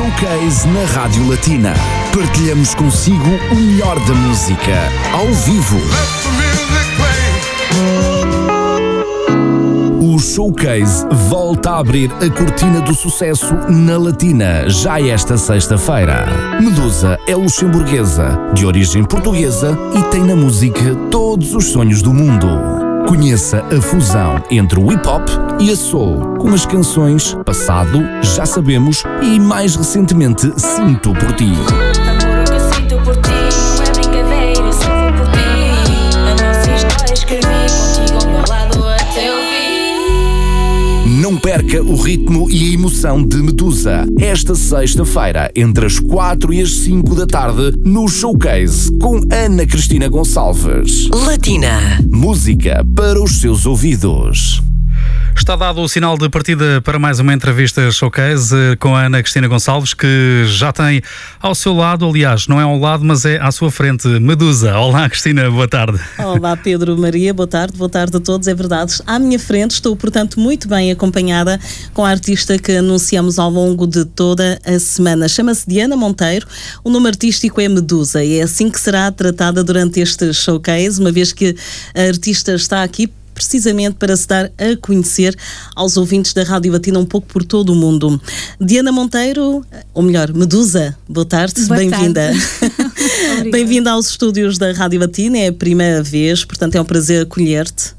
Showcase na Rádio Latina. Partilhamos consigo o melhor da música, ao vivo. O Showcase volta a abrir a cortina do sucesso na Latina já esta sexta-feira. Medusa é luxemburguesa, de origem portuguesa e tem na música todos os sonhos do mundo. Conheça a fusão entre o hip hop e a soul, com as canções Passado, Já Sabemos e mais recentemente Sinto por Ti. Perca o ritmo e a emoção de Medusa. Esta sexta-feira, entre as 4 e as 5 da tarde, no Showcase, com Ana Cristina Gonçalves. Latina. Música para os seus ouvidos. Está dado o sinal de partida para mais uma entrevista showcase eh, com a Ana Cristina Gonçalves, que já tem ao seu lado, aliás, não é ao lado, mas é à sua frente, Medusa. Olá, Cristina, boa tarde. Olá, Pedro Maria, boa tarde, boa tarde a todos, é verdade. À minha frente estou, portanto, muito bem acompanhada com a artista que anunciamos ao longo de toda a semana. Chama-se Diana Monteiro, o nome artístico é Medusa e é assim que será tratada durante este showcase, uma vez que a artista está aqui precisamente para se dar a conhecer aos ouvintes da Rádio Batina um pouco por todo o mundo. Diana Monteiro, ou melhor, Medusa, boa tarde, bem-vinda. Bem-vinda aos estúdios da Rádio Batina, é a primeira vez, portanto é um prazer acolher-te.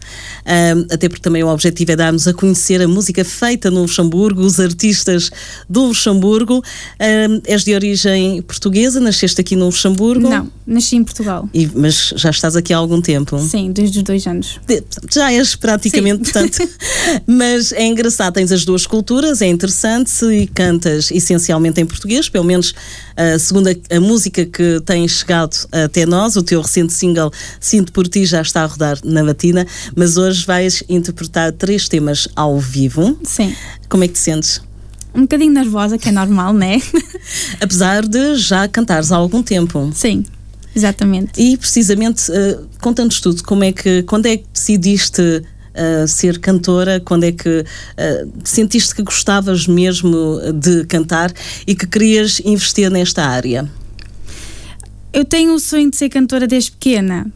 Ahm, até porque também o objetivo é darmos a conhecer a música feita no Luxemburgo, os artistas do Luxemburgo. Ahm, és de origem portuguesa, nasceste aqui no Luxemburgo? Não, nasci em Portugal. E- mas já estás aqui há algum tempo? Sim, desde os dois anos. De- Já és praticamente, Sim. portanto. Mas é engraçado, tens as duas culturas, é interessante e cantas essencialmente em português, pelo menos a segundo a, a música que tem chegado até nós, o teu recente single Sinto por Ti já está a rodar na batina, mas hoje vais interpretar três temas ao vivo. Sim. Como é que te sentes? Um bocadinho nervosa, que é normal, né? Apesar de já cantares há algum tempo. Sim, exatamente. E precisamente, eh, conta-nos tudo, como é que, quando é que decidiste eh, ser cantora, quando é que eh, sentiste que gostavas mesmo de cantar e que querias investir nesta área? Eu tenho o sonho de ser cantora desde pequena,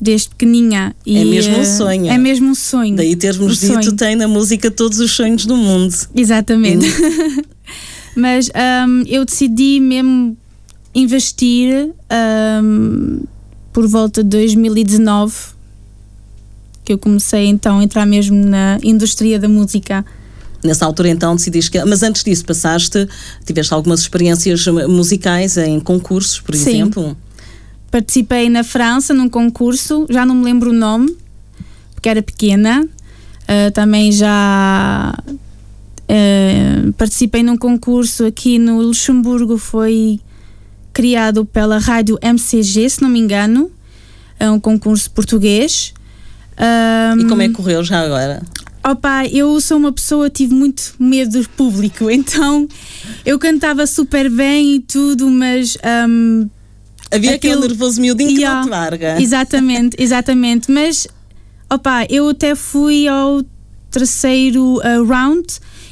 desde pequeninha. E, É mesmo um eh, sonho. É mesmo um sonho. Daí termos O dito, sonho. tem na música todos os sonhos do mundo. Exatamente. Mas ahm, eu decidi mesmo investir ahm, por volta de 2019 que eu comecei então a entrar mesmo na indústria da música. Nessa altura então decidiste que... Mas antes disso passaste, tiveste algumas experiências musicais em concursos, por Sim. exemplo? Participei na França num concurso, já não me lembro o nome, porque era pequena. Ah, também já ah, participei num concurso aqui no Luxemburgo, foi criado pela rádio MCG, se não me engano. É um concurso português. Ah, E como é que correu já agora? Opa, eu sou uma pessoa, tive muito medo do público, então eu cantava super bem e tudo, mas ahm, Havia aquele Aquilo- nervoso miudinho que Yeah. não te larga. Exatamente, exatamente. Mas, opa, eu até fui ao terceiro uh, round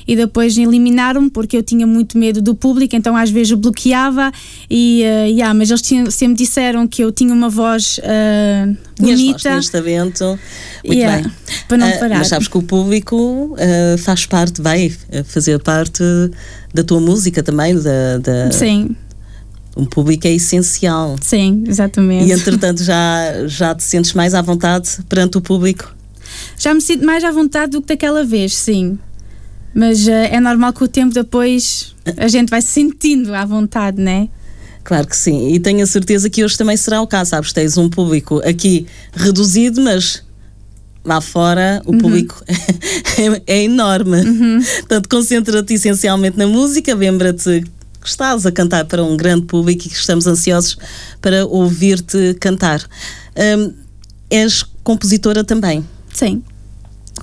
e depois eliminaram-me porque eu tinha muito medo do público, então às vezes bloqueava e, uh, yeah, mas eles tinham- sempre disseram que eu tinha uma voz uh, voz, bonita. tinhas talento. Muito Yeah, bem. para não Ah, parar. mas sabes que o público ah, faz parte, vai fazer parte da tua música também, da, da- Sim, um público é essencial. sim, exatamente. E entretanto já, já te sentes mais à vontade perante o público? Já me sinto mais à vontade do que daquela vez, sim. Mas uh, é normal que o tempo depois a gente vai se sentindo à vontade, né? Claro que sim, e tenho a certeza que hoje também será o caso, sabes? Tens um público aqui reduzido, mas lá fora o público é, é enorme. Portanto, concentra-te essencialmente na música, lembra-te que estás a cantar para um grande público e que estamos ansiosos para ouvir-te cantar. Hum, és compositora também. Sim.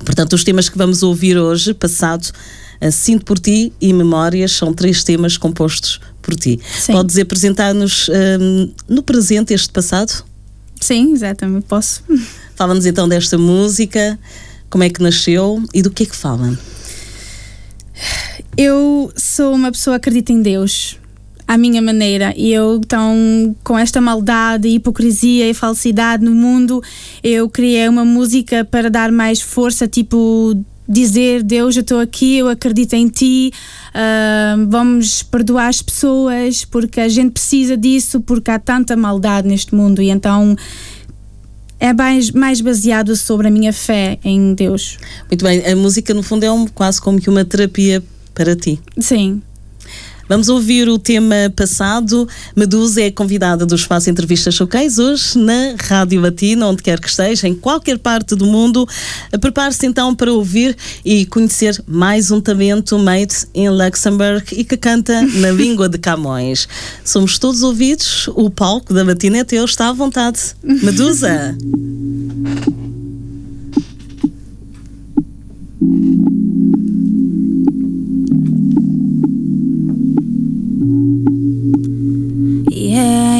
Portanto, os temas que vamos ouvir hoje, passado, a Sinto por Ti e Memórias, são três temas compostos por ti. Sim. Podes apresentar-nos hum, no presente este passado? Sim, exatamente, posso. Fala-nos então desta música, como é que nasceu e do que é que fala? Eu sou uma pessoa que acredita em Deus, à minha maneira, e eu, então, com esta maldade, hipocrisia e falsidade no mundo, eu criei uma música para dar mais força, tipo, dizer: Deus, eu estou aqui, eu acredito em ti, ah, vamos perdoar as pessoas, porque a gente precisa disso, porque há tanta maldade neste mundo, e então. É mais, mais baseado sobre a minha fé em Deus. Muito bem, a música no fundo é um, quase como que uma terapia para ti. Sim. Vamos ouvir o tema passado. Medusa é convidada do Espaço Entrevistas Showcase hoje na Rádio Latina, onde quer que esteja, em qualquer parte do mundo. Prepare-se então para ouvir e conhecer mais um talento made em Luxemburgo e que canta na língua de Camões. Somos todos ouvidos, o palco da Latina é teu, está à vontade. Medusa! Yeah,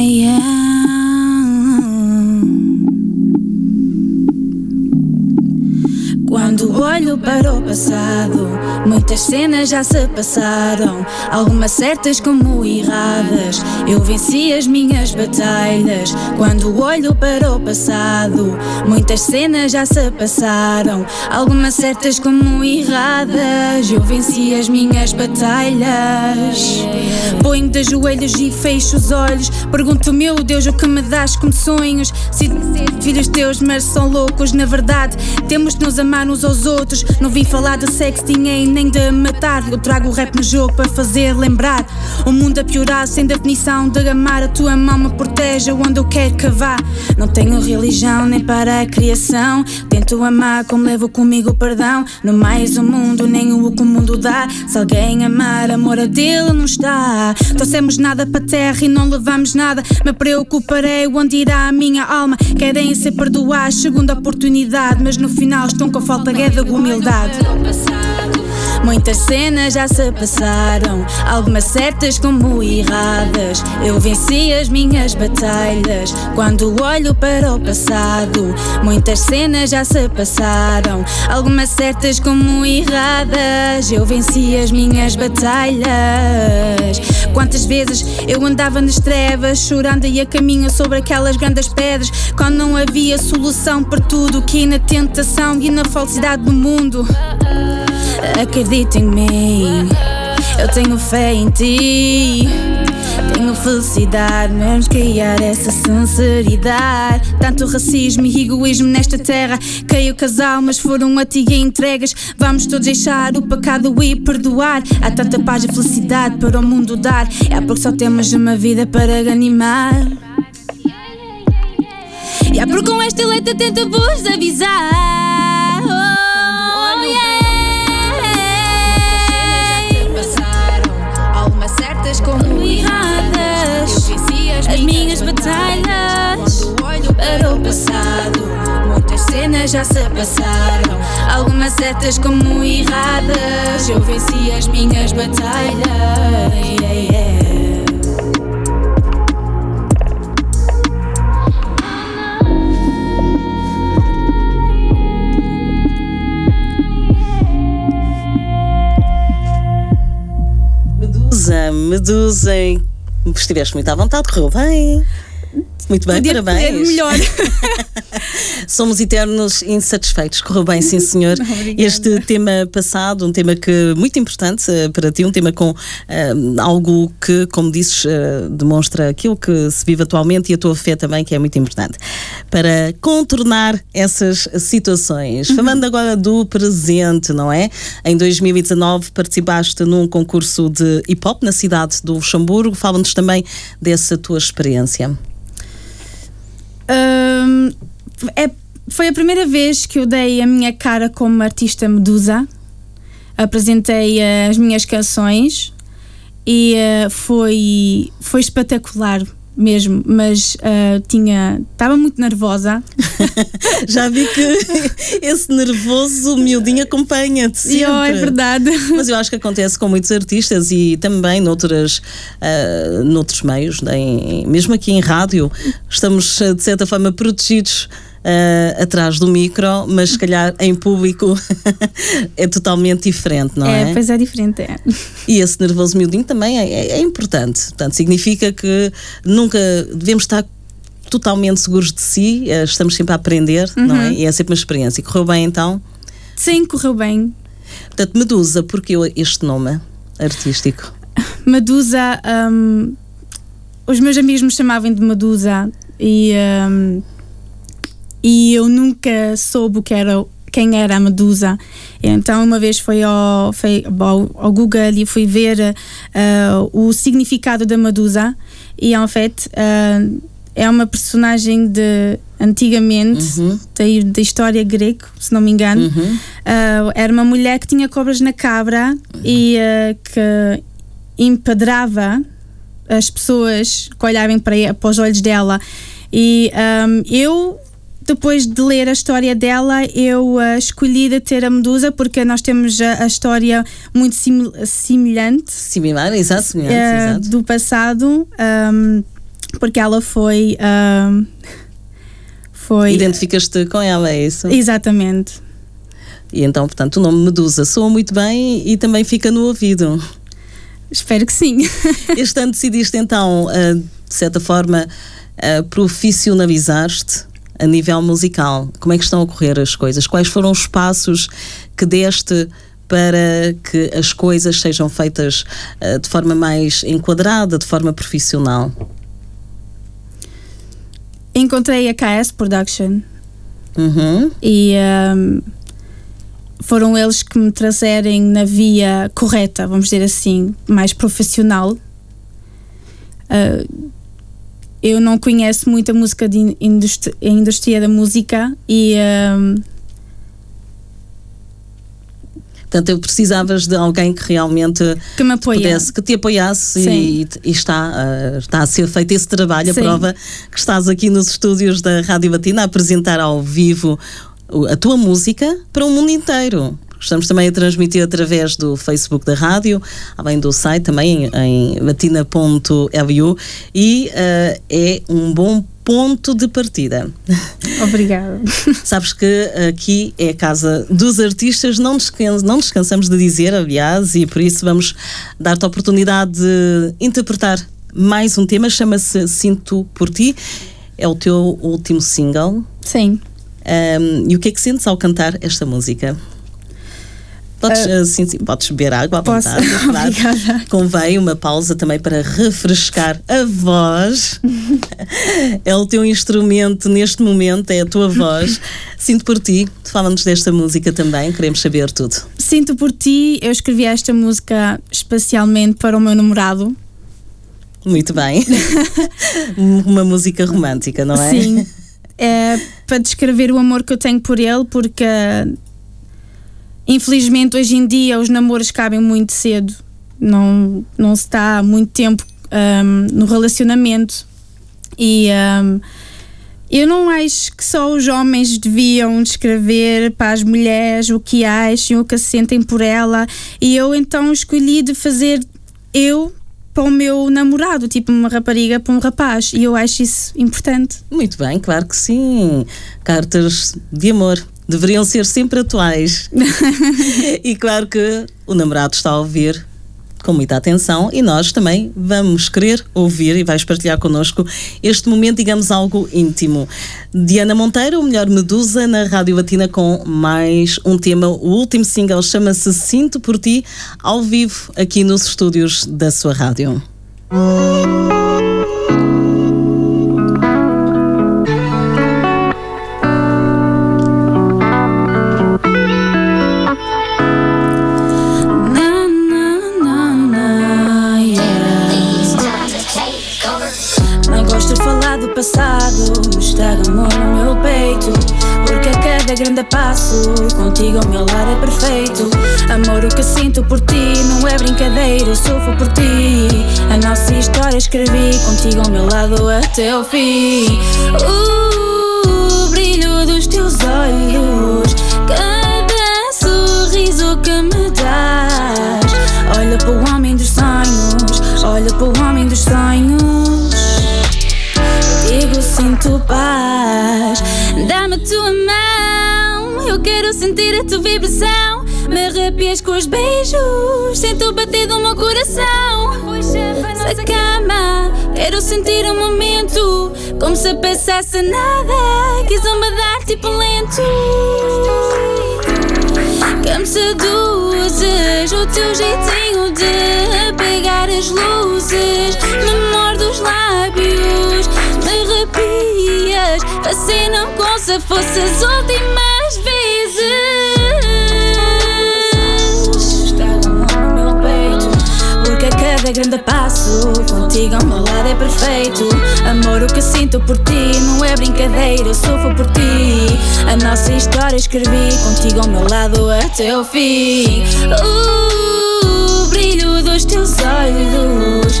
Quando olho para o passado, muitas cenas já se passaram, algumas certas como erradas. Eu venci as minhas batalhas. Quando olho para o passado, muitas cenas já se passaram, algumas certas como erradas. Eu venci as minhas batalhas. Ponho de joelhos e fecho os olhos. Pergunto, meu Deus, o que me dás como sonhos? Se filhos teus, mas são loucos, na verdade. Temos de nos amar uns aos outros. Não vim falar de sexting nem de matar. Eu trago o rap no jogo para fazer lembrar. O mundo a piorar, sem definição de amar. A tua mão me protege onde eu quero que vá. Não tenho religião nem para a criação. Tento amar como levo comigo o perdão. No mais o mundo, nem o que o mundo dá. Se alguém amar, amor a dele não está. Trouxemos nada para a terra e não levamos nada. Me preocuparei onde irá a minha alma. Querem ser perdoados, segunda oportunidade. Mas no final estão com falta é de humildade. Muitas cenas já se passaram, algumas certas como erradas. Eu venci as minhas batalhas quando olho para o passado. Muitas cenas já se passaram, algumas certas como erradas. Eu venci as minhas batalhas. Quantas vezes eu andava nas trevas, chorando e a caminho sobre aquelas grandes pedras, quando não havia solução para tudo, que na tentação e na falsidade do mundo. Acredita em mim, eu tenho fé em ti. Tenho felicidade, vamos criar essa sinceridade. Tanto racismo e egoísmo nesta terra. Creio que as almas foram a ti entregas. Vamos todos deixar o pecado e perdoar. Há tanta paz e felicidade para o mundo dar. É porque só temos uma vida para animar. E é porque com esta letra tento vos avisar. As minhas batalhas para o passado. Muitas cenas já se passaram. Algumas certas como erradas. Eu venci as minhas batalhas. Yeah, yeah. Medusa, Medusa. Estiveste muito à vontade, correu bem. Muito bem, Podia parabéns. melhor. Somos eternos insatisfeitos. Correu bem, sim, senhor. Obrigada. Este tema passado, um tema que muito importante eh, para ti, um tema com eh, algo que, como dizes, eh, demonstra aquilo que se vive atualmente e a tua fé também, que é muito importante. Para contornar essas situações. Uhum. Falando agora do presente, não é? Em 2019 participaste num concurso de hip hop na cidade do Luxemburgo. Fala-nos também dessa tua experiência. Hum, é- foi a primeira vez que eu dei a minha cara como artista Medusa. Apresentei eh, as minhas canções e eh, foi, foi espetacular mesmo, mas eh, tinha estava muito nervosa. Já vi que esse nervoso miudinho acompanha-te E oh, é sempre. verdade. Mas eu acho que acontece com muitos artistas e também noutras, ah, noutros meios, né, mesmo aqui em rádio, estamos ah, de certa forma protegidos uh, atrás do micro, mas se calhar em público é totalmente diferente, não é? É, pois é diferente. É. E esse nervoso miudinho também é, é- é importante. Portanto, significa que nunca devemos estar totalmente seguros de si, eh, estamos sempre a aprender, não é? E é sempre uma experiência. E correu bem então? Sim, correu bem. Portanto, Medusa, porque este nome artístico? Medusa, hum, os meus amigos me chamavam de Medusa e, hum, e eu nunca soube o que era, quem era a Medusa. Então, uma vez fui ao, fui ao, Google e fui ver uh, o significado da Medusa e, en fait, uh, é uma personagem de antigamente, da, da história grega, se não me engano. Uh, era uma mulher que tinha cobras na cabra e uh, que empedrava as pessoas que olhavam para, para os olhos dela. E um, eu, depois de ler a história dela, eu uh, escolhi de ter a Medusa porque nós temos a, a história muito simil- semelhante Similar, exato, semelhante, eh, exato. do passado, um, porque ela foi. um, foi. Identificas-te com ela, é isso? Exatamente. E então, portanto, o nome Medusa soa muito bem e também fica no ouvido. Espero que sim. Este ano decidiste então, ah, de certa forma, profissionalizar-te a nível musical. Como é que estão a ocorrer as coisas? Quais foram os passos que deste para que as coisas sejam feitas ah, de forma mais enquadrada, de forma profissional? Encontrei a KS Production Uhum. e um, foram eles que me trazerem na via correta, vamos dizer assim, mais profissional. Uh, eu não conheço muita música de in- indústria, a indústria da música e um, Portanto, eu precisavas de alguém que realmente que me apoia. pudesse, que te apoiasse e, e está, ah, está a ser feito esse trabalho. A Sim. prova que estás aqui nos estúdios da Rádio Batina a apresentar ao vivo a tua música para o mundo inteiro. Estamos também a transmitir através do Facebook da rádio, além do site também em, batina.lu e ah, é um bom ponto de partida. Obrigada. Sabes que aqui é a casa dos artistas, não, descan não descansamos de dizer, aliás, e por isso vamos dar-te a oportunidade de interpretar mais um tema, chama-se Sinto por Ti, é o teu último single. Sim. Um, e o que é que sentes ao cantar esta música? Podes, uh, sim, sim, podes beber água à Posso? vontade. claro. Obrigada. Convém uma pausa também para refrescar a voz. é o teu instrumento neste momento, é a tua voz. Sinto por ti. Fala-nos desta música também, queremos saber tudo. Sinto por ti, eu escrevi esta música especialmente para o meu namorado. Muito bem. uma música romântica, não é? Sim. É para descrever o amor que eu tenho por ele, porque infelizmente hoje em dia os namoros cabem muito cedo. Não, não se está muito tempo ahm, no relacionamento. E ahm, eu não acho que só os homens deviam descrever para as mulheres o que acham, o que sentem por ela. E eu então escolhi de fazer eu para o meu namorado, tipo uma rapariga para um rapaz. E eu acho isso importante. Muito bem, claro que sim. Cartas de amor deveriam ser sempre atuais. e claro que o namorado está a ouvir com muita atenção e nós também vamos querer ouvir e vais partilhar connosco este momento, digamos, algo íntimo. Diana Monteiro, o melhor Medusa na Rádio Batina com mais um tema. O último single chama-se Sinto por Ti, ao vivo aqui nos estúdios da sua rádio. Grande passo, contigo ao meu lado é perfeito. Amor, o que sinto por ti não é brincadeira, sofro por ti. A nossa história escrevi contigo ao meu lado até o fim. O brilho dos teus olhos, cada sorriso que me das. Olha para o homem dos sonhos, olha para o homem dos sonhos. Digo sinto paz. Dá-me tua mão. Eu quero sentir a tua vibração. Me arrepias com os beijos. Sinto o bater do meu coração. Para cama. Quero sentir o momento. Como se passasse nada. Quis dar tipo lento. Que me seduzes, o teu jeitinho de pegar as luzes, fascinam como se fosse as últimas vezes. Estragam no meu peito, porque a cada grande passo contigo ao meu lado é perfeito. Amor, o que sinto por ti não é brincadeira, eu sofro por ti. A nossa história escrevi contigo ao meu lado até o fim. O brilho dos teus olhos,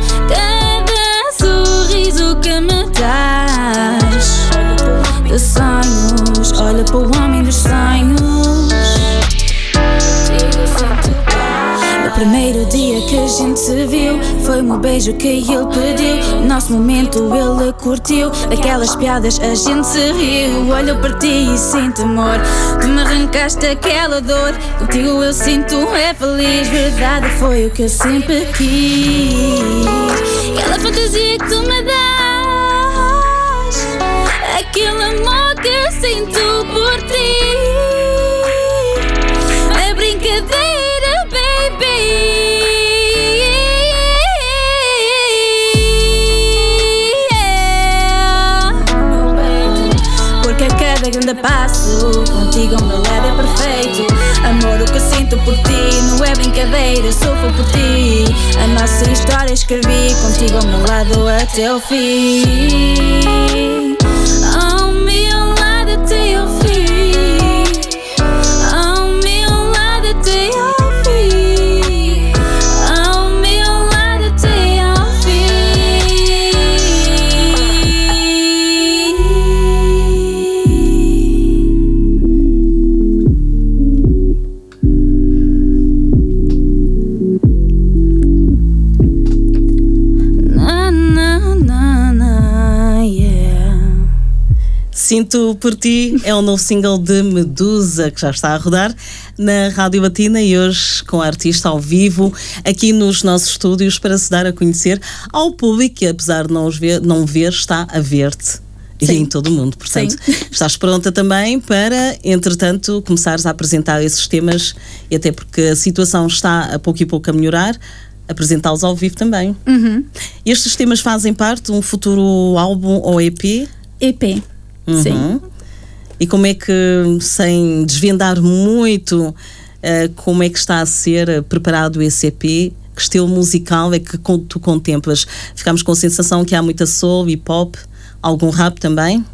gente se viu, foi um beijo que ele pediu. Nosso momento ele curtiu, daquelas piadas a gente se riu. Olho para ti e sinto amor, tu me arrancaste aquela dor. Contigo eu sinto é feliz, verdade foi o que eu sempre quis. Aquela fantasia que tu me dás, aquele amor que sinto por ti. Meu lado é perfeito. Amor, o que sinto por ti não é brincadeira, sofro por ti. A nossa história escrevi contigo ao meu lado até o fim. Sinto por ti é o novo single de Medusa que já está a rodar na Rádio Batina e hoje com a artista ao vivo aqui nos nossos estúdios para se dar a conhecer ao público que apesar de não, os ver, não ver está a ver-te. E Sim. em todo o mundo, portanto, Sim. estás pronta também para, entretanto, começares a apresentar esses temas e até porque a situação está a pouco e pouco a melhorar, apresentá-los ao vivo também. Uhum. Estes temas fazem parte de um futuro álbum ou EP? EP. Sim. Uhum. E como é que, sem desvendar muito, eh, como é que está a ser eh, preparado esse EP? Que estilo musical é que tu contemplas? Ficamos com a sensação que há muita soul, hip hop, algum rap também?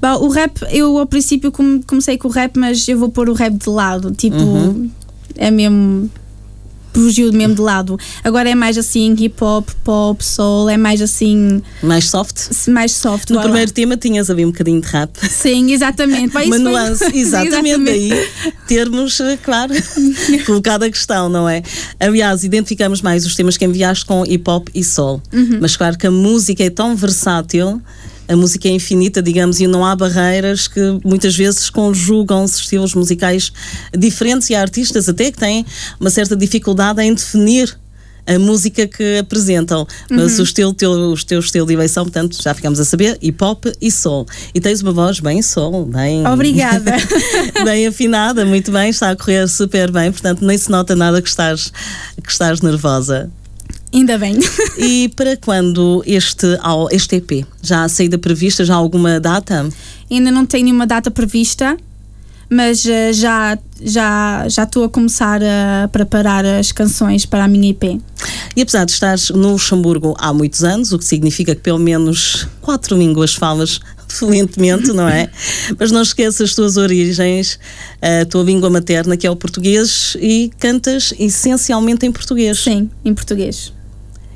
Bom, o rap, eu ao princípio come- comecei com o rap, mas eu vou pôr o rap de lado. Tipo, Uhum. é mesmo. Fugiu mesmo de lado. Agora é mais assim hip hop, pop, soul, é mais assim, Mais soft? mais soft. No lá. primeiro tema tinhas ali um bocadinho de rap. Sim, exatamente. Uma isso foi- nuance, exatamente, daí termos, eh, claro, colocado a questão, não é? Aliás, identificamos mais os temas que enviaste com hip hop e soul, Uhum. mas claro que a música é tão versátil, a música é infinita, digamos, e não há barreiras que muitas vezes conjugam-se estilos musicais diferentes e há artistas até que têm uma certa dificuldade em definir a música que apresentam, mas Uhum. o estilo teu, o teu estilo de eleição, portanto, já ficamos a saber, hip hop e soul. E tens uma voz bem soul, bem Obrigada. bem afinada, muito bem, está a correr super bem, portanto nem se nota nada que estás, que estás nervosa. Ainda bem. E para quando este, este EP? Já há saída prevista? Já há alguma data? Ainda não tenho nenhuma data prevista, mas eh, já já já estou a começar a preparar as canções para a minha EP. E apesar de estares no Luxemburgo há muitos anos, o que significa que pelo menos quatro línguas falas fluentemente, não é? Mas não esqueças as tuas origens, a tua língua materna, que é o português, e cantas essencialmente em português. Sim, em português.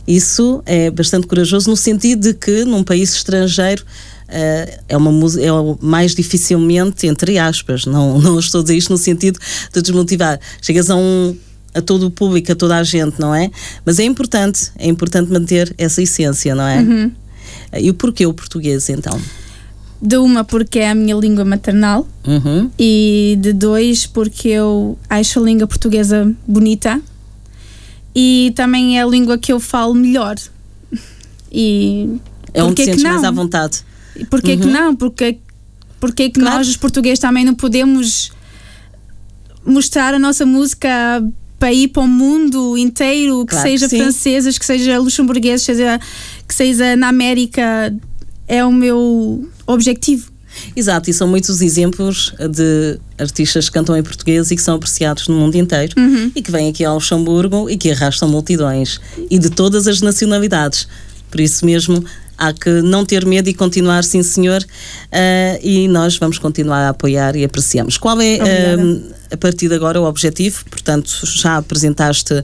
Isso é bastante corajoso no sentido de que num país estrangeiro eh, é uma é o mais dificilmente entre aspas não não estou a dizer isto no sentido de desmotivar chegas a um a todo o público a toda a gente não é mas é importante é importante manter essa essência não é E o porquê o português então? De uma, porque é a minha língua maternal. Uhum. E de dois, porque eu acho a língua portuguesa bonita. E também é a língua que eu falo melhor. E É onde te que sentes mais à vontade. Porquê que não? Porque, porque que Claro. nós, os portugueses, também não podemos mostrar a nossa música para ir para o mundo inteiro, que Claro que seja sim. francesas, que seja luxemburguês, seja, que seja na América, é o meu objetivo. Exato, e são muitos exemplos de artistas que cantam em português e que são apreciados no mundo inteiro e que vêm aqui ao Luxemburgo e que arrastam multidões e de todas as nacionalidades. Por isso mesmo há que não ter medo e continuar, sim senhor, ah, e nós vamos continuar a apoiar e apreciamos. Qual é ah, a partir de agora o objetivo? Portanto, já apresentaste,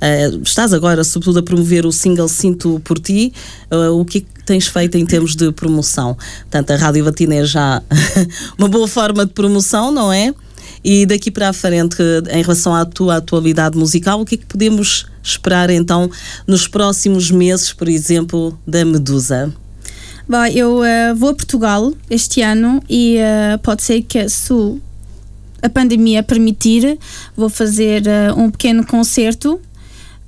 ah, estás agora sobretudo a promover o single Sinto por Ti, Ah, o que tens feito em termos de promoção? Portanto, a Rádio Batina é já uma boa forma de promoção, não é? E daqui para a frente, em relação à tua atualidade musical, o que é que podemos esperar então nos próximos meses, por exemplo, da Medusa? Bom, eu eh, vou a Portugal este ano e eh, pode ser que se a pandemia permitir, vou fazer eh, um pequeno concerto.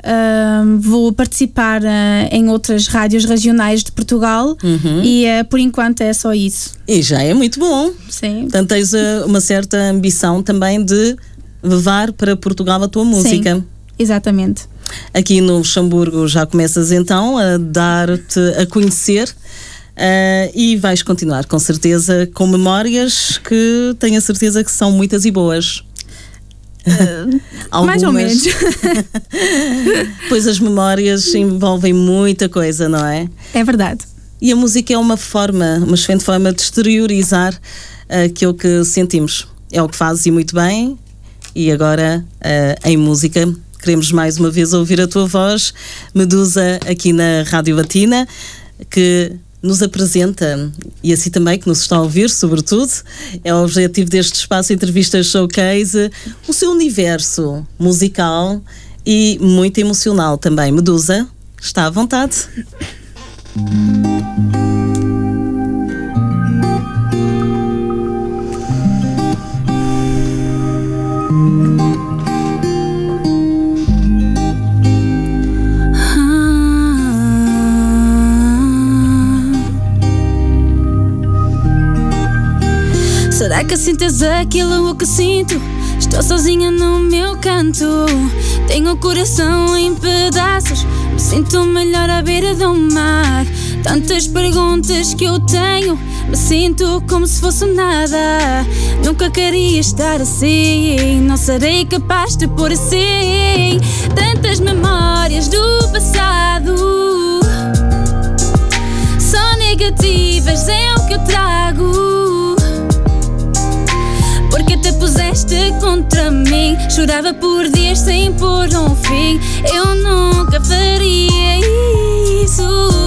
Ahm, vou participar eh, em outras rádios regionais de Portugal e eh, por enquanto é só isso. E já é muito bom. Sim. Portanto, tens eh, uma certa ambição também de levar para Portugal a tua música. Sim, exatamente. Aqui no Luxemburgo já começas então a dar-te a conhecer eh, e vais continuar com certeza com memórias que tenho a certeza que são muitas e boas. Mais ou Algumas- menos. Pois as memórias envolvem muita coisa, não é? é verdade. E a música é uma forma, uma excelente forma de exteriorizar aquilo que sentimos. É o que fazes e muito bem. E agora, eh, em música, queremos mais uma vez ouvir a tua voz, Medusa, aqui na Rádio Batina, que nos apresenta e assim também que nos está a ouvir, sobretudo. É o objetivo deste espaço Entrevista Showcase, o seu universo musical e muito emocional também. Medusa, está à vontade. Que sintas aquilo que sinto? Estou sozinha no meu canto. Tenho o coração em pedaços. Me sinto melhor à beira do mar. Tantas perguntas que eu tenho. Me sinto como se fosse nada. Nunca queria estar assim. Não serei capaz de pôr assim. Tantas memórias do passado. Só negativas é o que eu trago. Te puseste contra mim. Chorava por dias sem pôr um fim. Eu nunca faria isso.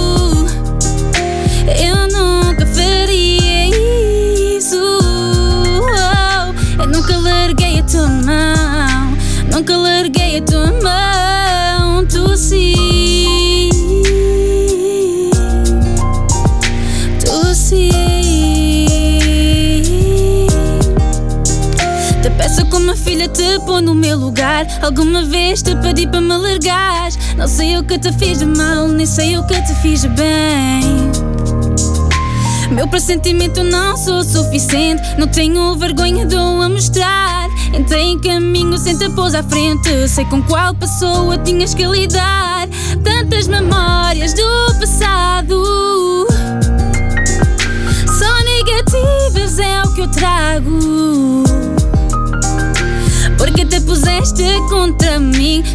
Te pôr no meu lugar. Alguma vez te pedi para me largar. Não sei o que te fiz de mal, nem sei o que te fiz de bem. Meu pressentimento não sou suficiente. Não tenho vergonha de o mostrar. Entrei em caminho sem te pôs à frente. Sei com qual pessoa tinhas que lidar. Tantas memórias do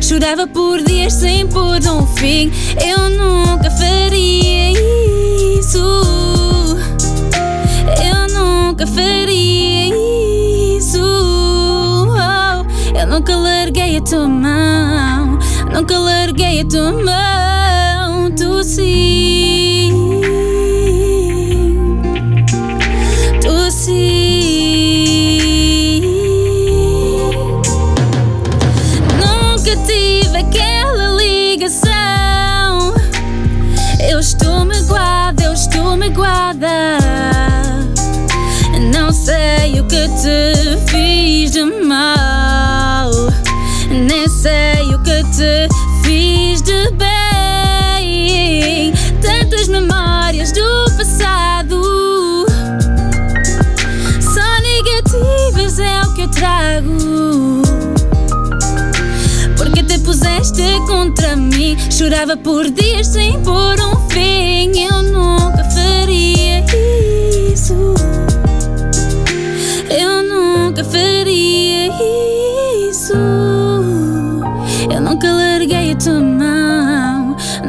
Chorava por dias sem pôr um fim. Eu nunca faria isso. Eu nunca faria isso. Oh, eu nunca larguei a tua mão. Nunca larguei a tua mão. Te fiz de mal, nem sei o que te fiz de bem. Tantas memórias do passado, só negativas é o que eu trago. Porque te puseste contra mim, chorava por dias sem pôr um fim. Eu nunca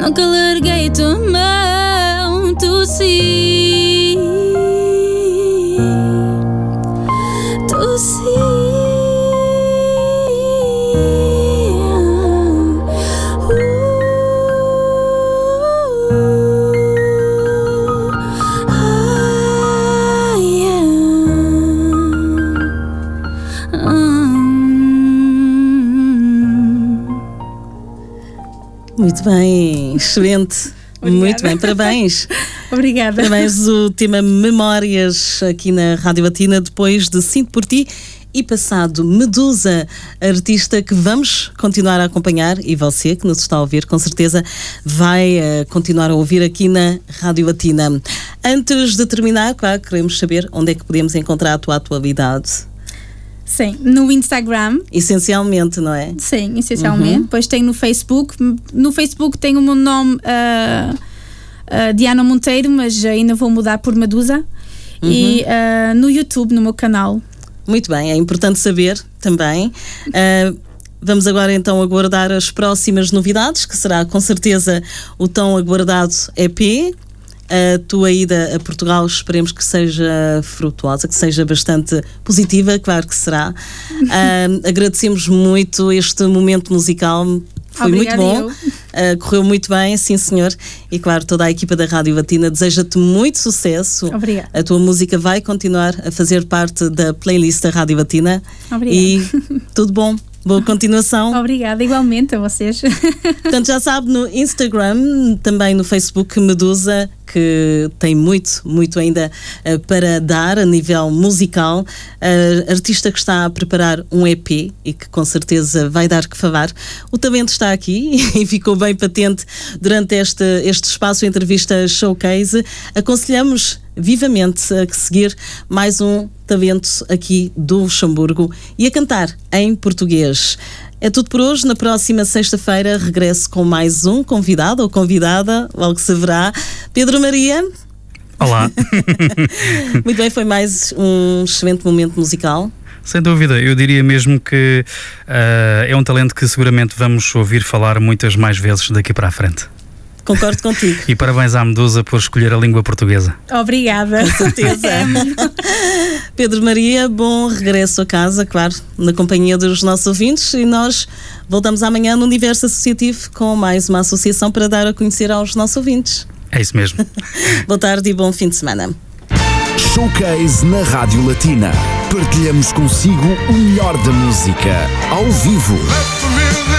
Nunca larguei tua mão. Tu Muito bem, excelente. Muito bem, parabéns. Obrigada. Parabéns do tema Memórias aqui na Rádio Batina, depois de Sinto por Ti e passado Medusa, artista que vamos continuar a acompanhar e você que nos está a ouvir, com certeza vai eh, continuar a ouvir aqui na Rádio Batina. Antes de terminar, claro, queremos saber onde é que podemos encontrar a tua atualidade. Sim, no Instagram, Essencialmente, não é? sim, essencialmente. Uhum. Depois tem no Facebook. No Facebook tem o meu nome ah, ah, Diana Monteiro, mas ainda vou mudar por Medusa. E Uhum. ah, no YouTube, no meu canal. Muito bem, é importante saber também. Vamos agora então aguardar as próximas novidades, que será com certeza o tão aguardado EP. A tua ida a Portugal esperemos que seja frutuosa, que seja bastante positiva, claro que será. Ah, agradecemos muito este momento musical, foi Obrigada, muito bom. Uh, correu muito bem, sim senhor. E claro, toda a equipa da Rádio Batina deseja-te muito sucesso. Obrigada. A tua música vai continuar a fazer parte da playlist da Rádio Batina. Obrigada. E tudo bom. Boa continuação. Obrigada, igualmente a vocês. Portanto, já sabe, no Instagram, também no Facebook Medusa, que tem muito, muito ainda eh, para dar a nível musical. A artista que está a preparar um EP e que com certeza vai dar que falar. O talento está aqui e ficou bem patente durante este, este espaço entrevista showcase. Aconselhamos vivamente a seguir mais um talento aqui do Luxemburgo e a cantar em português. É tudo por hoje. Na próxima sexta-feira regresso com mais um convidado ou convidada, logo se verá. Pedro Maria. Olá. Muito bem, foi mais um excelente momento musical. Sem dúvida, eu diria mesmo que ah, é um talento que seguramente vamos ouvir falar muitas mais vezes daqui para a frente. Concordo contigo. E parabéns à Medusa por escolher a língua portuguesa. Obrigada. Com certeza. Pedro Maria, bom regresso a casa, claro, na companhia dos nossos ouvintes. E nós voltamos amanhã no Universo Associativo com mais uma associação para dar a conhecer aos nossos ouvintes. É isso mesmo. Boa tarde e bom fim de semana. Showcase na Rádio Latina. Partilhamos consigo o melhor da música, ao vivo. Let the music